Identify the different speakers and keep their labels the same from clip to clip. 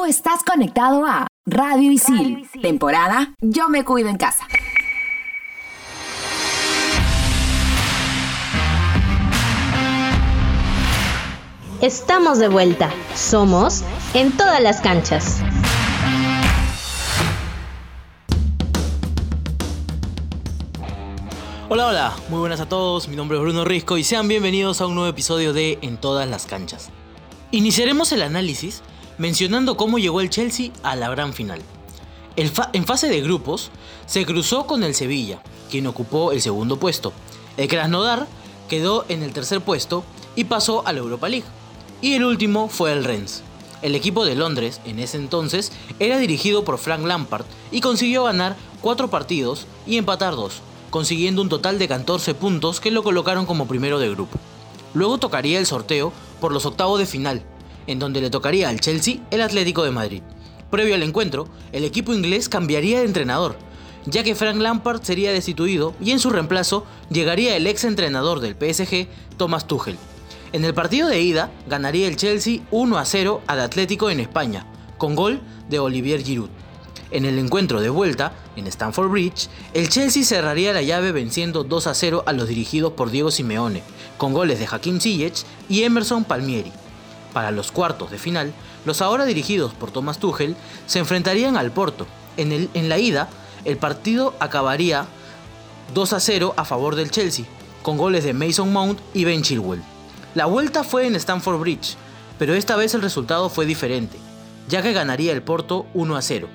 Speaker 1: Tú estás conectado a Radio Isil, temporada Yo me cuido en casa.
Speaker 2: Estamos de vuelta. Somos en todas las canchas.
Speaker 3: Hola, hola, muy buenas a todos, mi nombre es Bruno Risco y sean bienvenidos a un nuevo episodio de En todas las canchas. Iniciaremos el análisis mencionando cómo llegó el Chelsea a la gran final. en fase de grupos se cruzó con el Sevilla, quien ocupó el segundo puesto. El Krasnodar quedó en el tercer puesto y pasó a la Europa League. Y el último fue el Rennes. El equipo de Londres, en ese entonces, era dirigido por Frank Lampard y consiguió ganar 4 partidos y empatar 2, consiguiendo un total de 14 puntos que lo colocaron como primero de grupo. Luego tocaría el sorteo por los octavos de final, en donde le tocaría al Chelsea el Atlético de Madrid. Previo al encuentro, el equipo inglés cambiaría de entrenador, ya que Frank Lampard sería destituido y en su reemplazo llegaría el ex entrenador del PSG, Thomas Tuchel. En el partido de ida ganaría el Chelsea 1 a 0 al Atlético en España, con gol de Olivier Giroud. En el encuentro de vuelta, en Stamford Bridge, el Chelsea cerraría la llave venciendo 2 a 0 a los dirigidos por Diego Simeone, con goles de Hakim Ziyech y Emerson Palmieri. Para los cuartos de final, los ahora dirigidos por Thomas Tuchel se enfrentarían al Porto. En, el, en la ida, el partido acabaría 2 a 0 a favor del Chelsea, con goles de Mason Mount y Ben Chilwell. La vuelta fue en Stamford Bridge, pero esta vez el resultado fue diferente, ya que ganaría el Porto 1 a 0,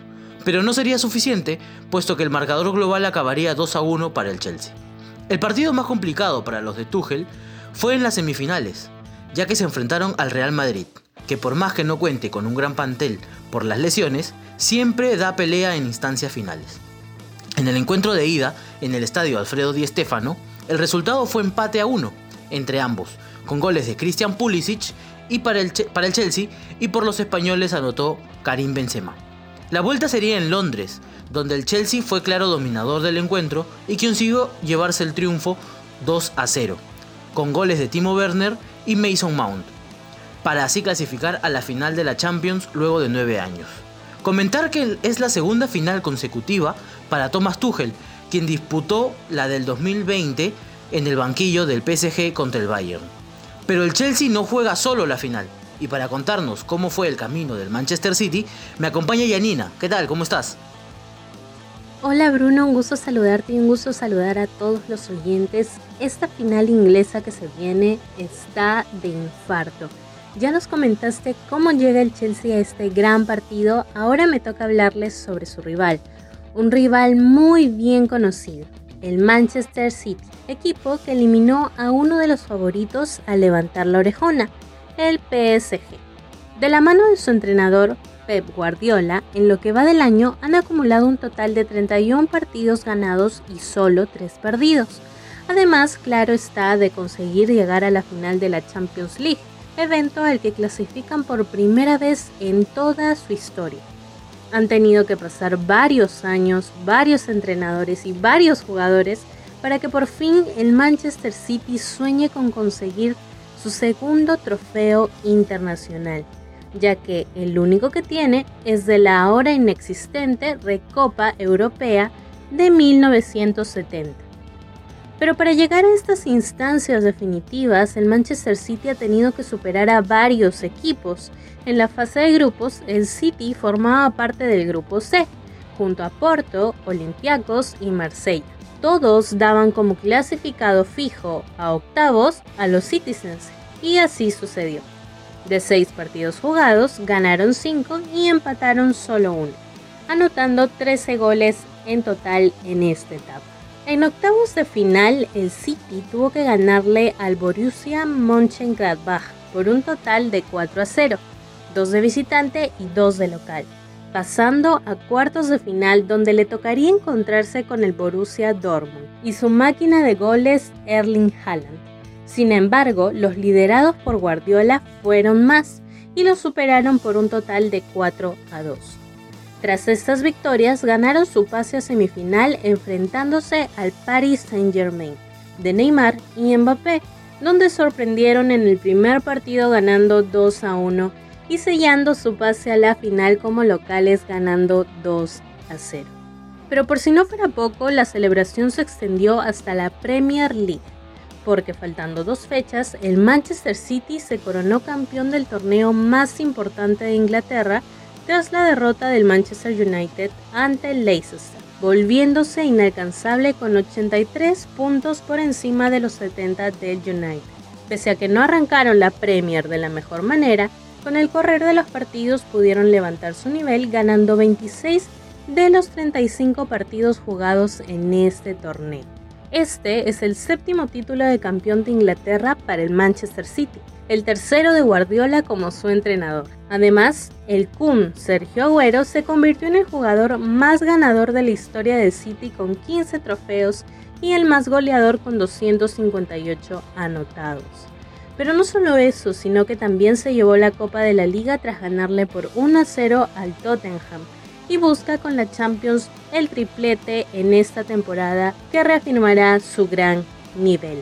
Speaker 3: pero no sería suficiente, puesto que el marcador global acabaría 2 a 1 para el Chelsea. El partido más complicado para los de Tuchel fue en las semifinales, ya que se enfrentaron al Real Madrid, que por más que no cuente con un gran pantel por las lesiones, siempre da pelea en instancias finales. En el encuentro de ida, en el estadio Alfredo Di Stéfano, el resultado fue empate a 1 entre ambos, con goles de Christian Pulisic y para el, para el Chelsea y por los españoles anotó Karim Benzema. La vuelta sería en Londres, donde el Chelsea fue claro dominador del encuentro y consiguió llevarse el triunfo 2 a 0, con goles de Timo Werner y Mason Mount, para así clasificar a la final de la Champions luego de 9 años. Comentar que es la segunda final consecutiva para Thomas Tuchel, quien disputó la del 2020 en el banquillo del PSG contra el Bayern. Pero el Chelsea no juega solo la final. Y para contarnos cómo fue el camino del Manchester City, me acompaña Yanina. ¿Qué tal? ¿Cómo estás?
Speaker 2: Hola Bruno, un gusto saludarte y un gusto saludar a todos los oyentes. Esta final inglesa que se viene está de infarto. Ya nos comentaste cómo llega el Chelsea a este gran partido, ahora me toca hablarles sobre su rival, un rival muy bien conocido, el Manchester City, equipo que eliminó a uno de los favoritos al levantar la orejona, el PSG. De la mano de su entrenador, Pep Guardiola, en lo que va del año han acumulado un total de 31 partidos ganados y solo 3 perdidos. Además, claro está de conseguir llegar a la final de la Champions League, evento al que clasifican por primera vez en toda su historia. Han tenido que pasar varios años, varios entrenadores y varios jugadores para que por fin el Manchester City sueñe con conseguir su segundo trofeo internacional, ya que el único que tiene es de la ahora inexistente Recopa Europea de 1970. Pero para llegar a estas instancias definitivas, el Manchester City ha tenido que superar a varios equipos. En la fase de grupos, el City formaba parte del grupo C, junto a Porto, Olympiacos y Marsella. Todos daban como clasificado fijo a octavos a los Citizens, y así sucedió. De seis partidos jugados, ganaron cinco y empataron solo uno, anotando 13 goles en total en esta etapa. En octavos de final, el City tuvo que ganarle al Borussia Mönchengladbach por un total de 4 a 0, dos de visitante y dos de local, pasando a cuartos de final donde le tocaría encontrarse con el Borussia Dortmund y su máquina de goles Erling Haaland. Sin embargo, los liderados por Guardiola fueron más y los superaron por un total de 4 a 2. Tras estas victorias, ganaron su pase a semifinal enfrentándose al Paris Saint-Germain de Neymar y Mbappé, donde sorprendieron en el primer partido ganando 2 a 1 y sellando su pase a la final como locales ganando 2 a 0. Pero por si no fuera poco, la celebración se extendió hasta la Premier League, porque faltando dos fechas, el Manchester City se coronó campeón del torneo más importante de Inglaterra tras la derrota del Manchester United ante el Leicester, volviéndose inalcanzable con 83 puntos por encima de los 70 del United. Pese a que no arrancaron la Premier de la mejor manera, con el correr de los partidos pudieron levantar su nivel ganando 26 de los 35 partidos jugados en este torneo. Este es el séptimo título de campeón de Inglaterra para el Manchester City, el tercero de Guardiola como su entrenador. Además, el Kun Sergio Agüero se convirtió en el jugador más ganador de la historia del City con 15 trofeos y el más goleador con 258 anotados. Pero no solo eso, sino que también se llevó la Copa de la Liga tras ganarle por 1 a 0 al Tottenham y busca con la Champions el triplete en esta temporada que reafirmará su gran nivel.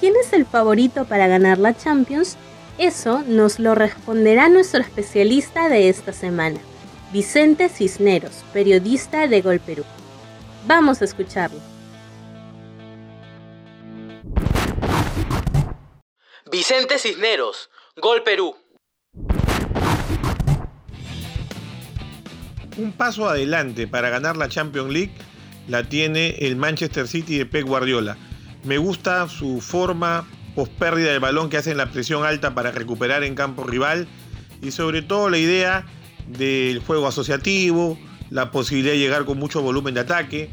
Speaker 2: ¿Quién es el favorito para ganar la Champions? Eso nos lo responderá nuestro especialista de esta semana, Vicente Cisneros, periodista de Gol Perú. Vamos a escucharlo.
Speaker 3: Vicente Cisneros, Gol Perú.
Speaker 4: Un paso adelante para ganar la Champions League la tiene el Manchester City de Pep Guardiola. Me gusta su forma post pérdida del balón que hacen la presión alta para recuperar en campo rival y sobre todo la idea del juego asociativo, la posibilidad de llegar con mucho volumen de ataque.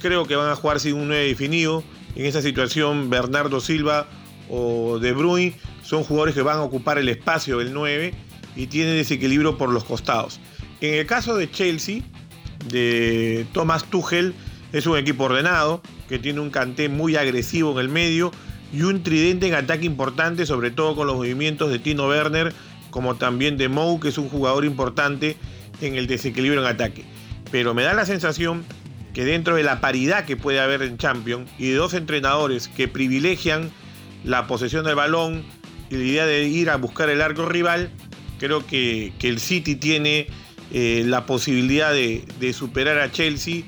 Speaker 4: Creo que van a jugar sin un 9 definido. En esa situación Bernardo Silva o De Bruyne son jugadores que van a ocupar el espacio del 9 y tienen desequilibrio por los costados. En el caso de Chelsea, de Thomas Tuchel, es un equipo ordenado, que tiene un canté muy agresivo en el medio y un tridente en ataque importante, sobre todo con los movimientos de Tino Werner, como también de Mou, que es un jugador importante en el desequilibrio en ataque. Pero me da la sensación que dentro de la paridad que puede haber en Champions y de dos entrenadores que privilegian la posesión del balón y la idea de ir a buscar el arco rival, creo que, que el City tiene eh, la posibilidad de, superar a Chelsea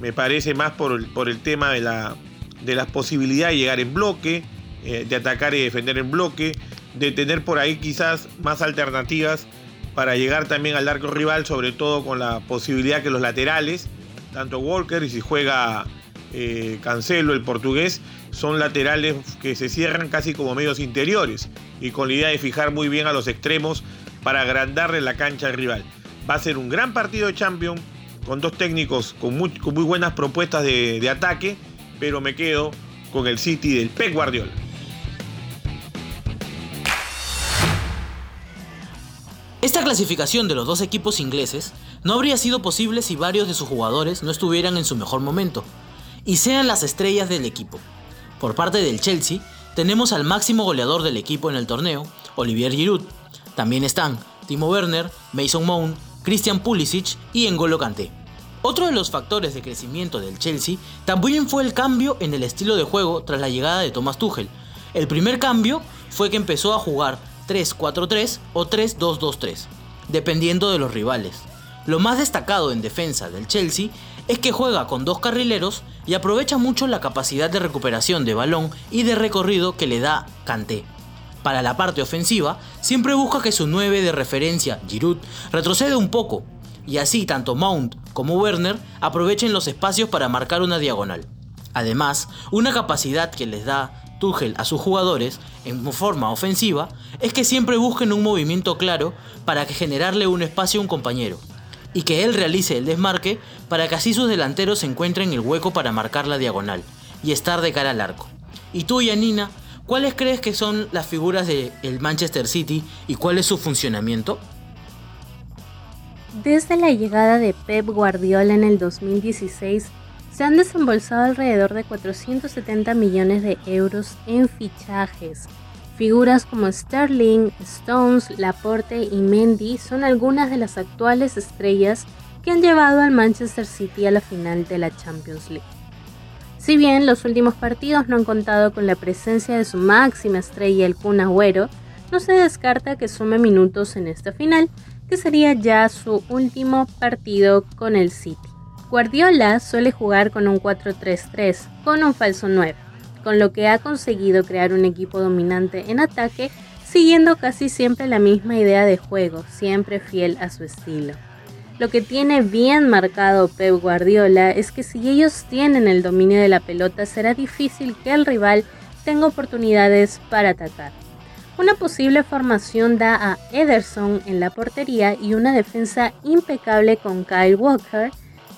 Speaker 4: me parece más por el, tema de, la, de las posibilidades de llegar en bloque, eh, de atacar y defender en bloque, de tener por ahí quizás más alternativas para llegar también al arco rival, sobre todo con la posibilidad que los laterales, tanto Walker y si juega eh, Cancelo, el portugués, son laterales que se cierran casi como medios interiores y con la idea de fijar muy bien a los extremos para agrandarle la cancha al rival. Va a ser un gran partido de Champions con dos técnicos con muy, buenas propuestas de, ataque, pero me quedo con el City del Pep Guardiola.
Speaker 3: Esta clasificación de los dos equipos ingleses no habría sido posible si varios de sus jugadores no estuvieran en su mejor momento y sean las estrellas del equipo. Por parte del Chelsea, tenemos al máximo goleador del equipo en el torneo, Olivier Giroud. También están Timo Werner, Mason Mount, Christian Pulisic y N'Golo Kanté. Otro de los factores de crecimiento del Chelsea también fue el cambio en el estilo de juego tras la llegada de Thomas Tuchel. El primer cambio fue que empezó a jugar 3-4-3 o 3-2-2-3, dependiendo de los rivales. Lo más destacado en defensa del Chelsea es que juega con dos carrileros y aprovecha mucho la capacidad de recuperación de balón y de recorrido que le da Kanté. Para la parte ofensiva, siempre busca que su 9 de referencia, Giroud, retroceda un poco, y así tanto Mount como Werner aprovechen los espacios para marcar una diagonal. Además, una capacidad que les da Tuchel a sus jugadores en forma ofensiva es que siempre busquen un movimiento claro para que generarle un espacio a un compañero y que él realice el desmarque para que así sus delanteros encuentren el hueco para marcar la diagonal y estar de cara al arco. Y tú, Yanina, ¿Cuáles crees que son las figuras del Manchester City y cuál es su funcionamiento?
Speaker 2: Desde la llegada de Pep Guardiola en el 2016, se han desembolsado alrededor de 470 millones de euros en fichajes. Figuras como Sterling, Stones, Laporte y Mendy son algunas de las actuales estrellas que han llevado al Manchester City a la final de la Champions League. Si bien los últimos partidos no han contado con la presencia de su máxima estrella, el Kun Agüero, no se descarta que sume minutos en esta final, que sería ya su último partido con el City. Guardiola suele jugar con un 4-3-3, con un falso 9, con lo que ha conseguido crear un equipo dominante en ataque, siguiendo casi siempre la misma idea de juego, siempre fiel a su estilo. Lo que tiene bien marcado Pep Guardiola es que si ellos tienen el dominio de la pelota será difícil que el rival tenga oportunidades para atacar. Una posible formación da a Ederson en la portería y una defensa impecable con Kyle Walker,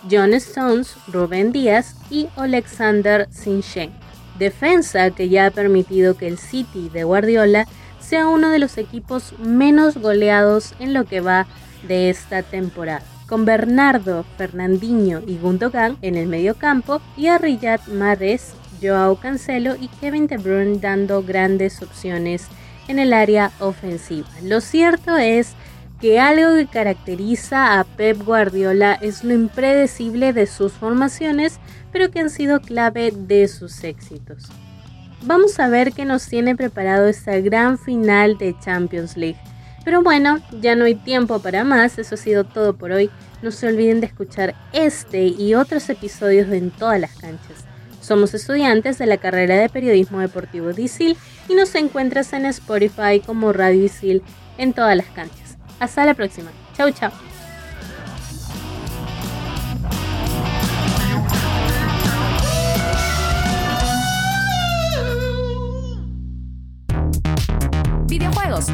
Speaker 2: John Stones, Rubén Díaz y Alexander Sinchenko. Defensa que ya ha permitido que el City de Guardiola sea uno de los equipos menos goleados en lo que va de esta temporada, con Bernardo, Fernandinho y Gundogan en el medio campo y a Riyad Mahrez, Joao Cancelo y Kevin De Bruyne dando grandes opciones en el área ofensiva. Lo cierto es que algo que caracteriza a Pep Guardiola es lo impredecible de sus formaciones, pero que han sido clave de sus éxitos. Vamos a ver qué nos tiene preparado esta gran final de Champions League. Pero bueno, ya no hay tiempo para más, eso ha sido todo por hoy. No se olviden de escuchar este y otros episodios de En todas las canchas. Somos estudiantes de la carrera de Periodismo Deportivo DICIL y nos encuentras en Spotify como Radio DICIL en todas las canchas. Hasta la próxima. Chau, chau.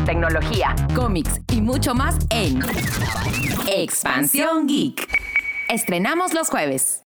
Speaker 1: Tecnología, cómics y mucho más en Expansión Geek. Estrenamos los jueves.